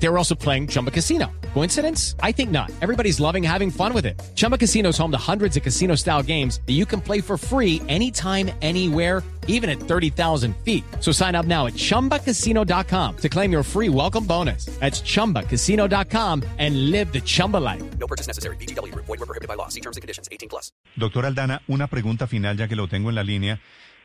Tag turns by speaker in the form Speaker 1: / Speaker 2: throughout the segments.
Speaker 1: They were also playing Chumba Casino. Coincidence? I think not. Everybody's loving having fun with it. Chumba Casino is home to hundreds of casino style games that you can play for free anytime, anywhere, even at 30,000 feet. So sign up now at chumbacasino.com to claim your free welcome bonus. That's chumbacasino.com and live the Chumba life.
Speaker 2: No purchase necessary. BGW. Void were prohibited by law. See terms and conditions. 18 plus.
Speaker 3: Doctor Aldana, una pregunta final ya que lo tengo en la línea.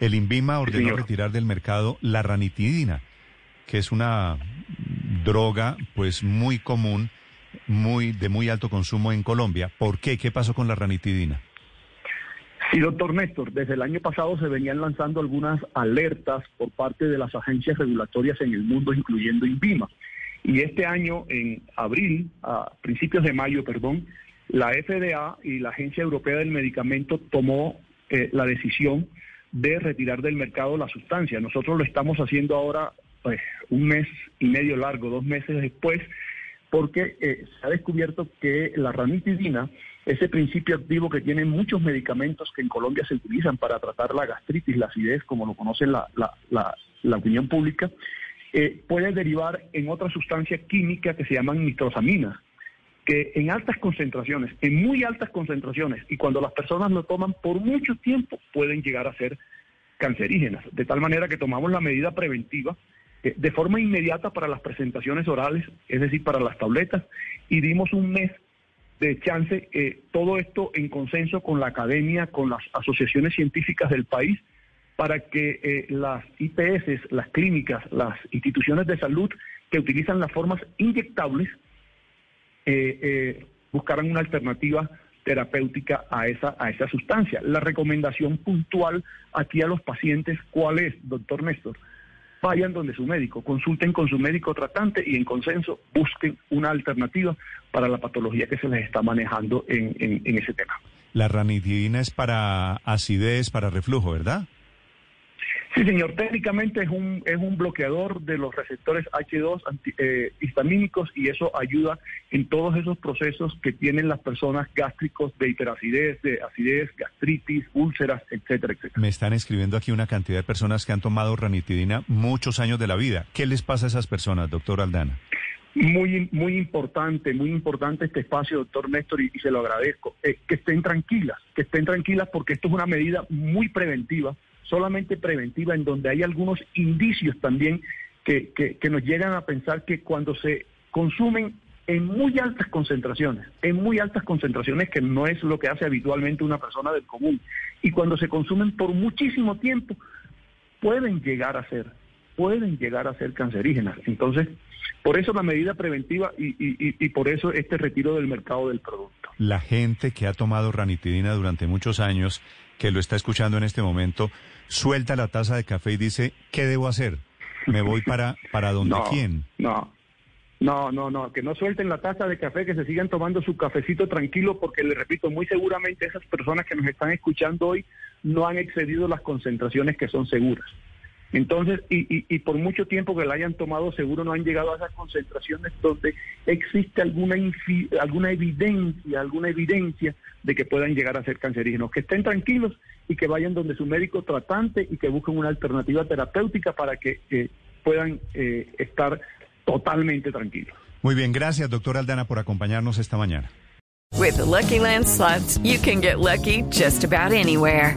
Speaker 3: El INVIMA ordenó
Speaker 4: señor.
Speaker 3: retirar del mercado la ranitidina, que es una droga pues muy común, muy de muy alto consumo en Colombia. ¿Por qué? ¿Qué pasó con la ranitidina?
Speaker 4: Sí, doctor Néstor, desde el año pasado se venían lanzando algunas alertas por parte de las agencias regulatorias en el mundo, incluyendo INVIMA. Y este año, en abril, a principios de mayo, perdón, la FDA y la Agencia Europea del Medicamento tomó eh, la decisión de retirar del mercado la sustancia. Nosotros lo estamos haciendo ahora pues, un mes y medio largo, dos meses después, porque eh, se ha descubierto que la ranitidina, ese principio activo que tienen muchos medicamentos que en Colombia se utilizan para tratar la gastritis, la acidez, como lo conoce la, la, la, la opinión pública, eh, puede derivar en otra sustancia química que se llaman nitrosaminas, que en altas concentraciones, en muy altas concentraciones, y cuando las personas lo toman por mucho tiempo, pueden llegar a ser cancerígenas. De tal manera que tomamos la medida preventiva de forma inmediata para las presentaciones orales, es decir, para las tabletas, y dimos un mes de chance, eh, todo esto en consenso con la academia, con las asociaciones científicas del país, para que eh, las IPS, las clínicas, las instituciones de salud que utilizan las formas inyectables, eh, eh, buscaran una alternativa terapéutica a esa, a esa sustancia. La recomendación puntual aquí a los pacientes, ¿cuál es, doctor Néstor? Vayan donde su médico, consulten con su médico tratante y en consenso busquen una alternativa para la patología que se les está manejando en, en- en ese tema.
Speaker 3: La ranitidina es para acidez, para reflujo, ¿verdad?
Speaker 4: Sí, señor, técnicamente es un, es un bloqueador de los receptores H2 anti- eh, histamínicos y eso ayuda en todos esos procesos que tienen las personas gástricos de hiperacidez, de acidez, gastritis, úlceras, etcétera, etcétera.
Speaker 3: Me están escribiendo aquí una cantidad de personas que han tomado ranitidina muchos años de la vida. ¿Qué les pasa a esas personas, doctor Aldana?
Speaker 4: Muy, muy importante, muy importante este espacio, doctor Néstor, y, y se lo agradezco. Eh, que estén tranquilas, que estén tranquilas porque esto es una medida muy preventiva, solamente preventiva, en donde hay algunos indicios también que, que, nos llegan a pensar que cuando se consumen en muy altas concentraciones, en muy altas concentraciones, que no es lo que hace habitualmente una persona del común, y cuando se consumen por muchísimo tiempo, pueden llegar a ser, pueden llegar a ser cancerígenas. Entonces, por eso la medida preventiva y- y- y por eso este retiro del mercado del producto.
Speaker 3: La gente que ha tomado ranitidina durante muchos años, que lo está escuchando en este momento, suelta la taza de café y dice, ¿qué debo hacer? ¿Me voy para, para donde
Speaker 4: no,
Speaker 3: quién?
Speaker 4: No, no, no, no, que no suelten la taza de café, que se sigan tomando su cafecito tranquilo, porque le repito, muy seguramente esas personas que nos están escuchando hoy no han excedido las concentraciones que son seguras. Entonces, y, y, y por mucho tiempo que la hayan tomado, seguro no han llegado a esas concentraciones donde existe alguna, infi- alguna evidencia, alguna evidencia de que puedan llegar a ser cancerígenos. Que estén tranquilos y que vayan donde su médico tratante y que busquen una alternativa terapéutica para que eh, puedan eh, estar totalmente tranquilos.
Speaker 3: Muy bien, gracias, doctor Aldana, por acompañarnos esta mañana.
Speaker 5: With the Lucky Land slots, you can get lucky just about anywhere.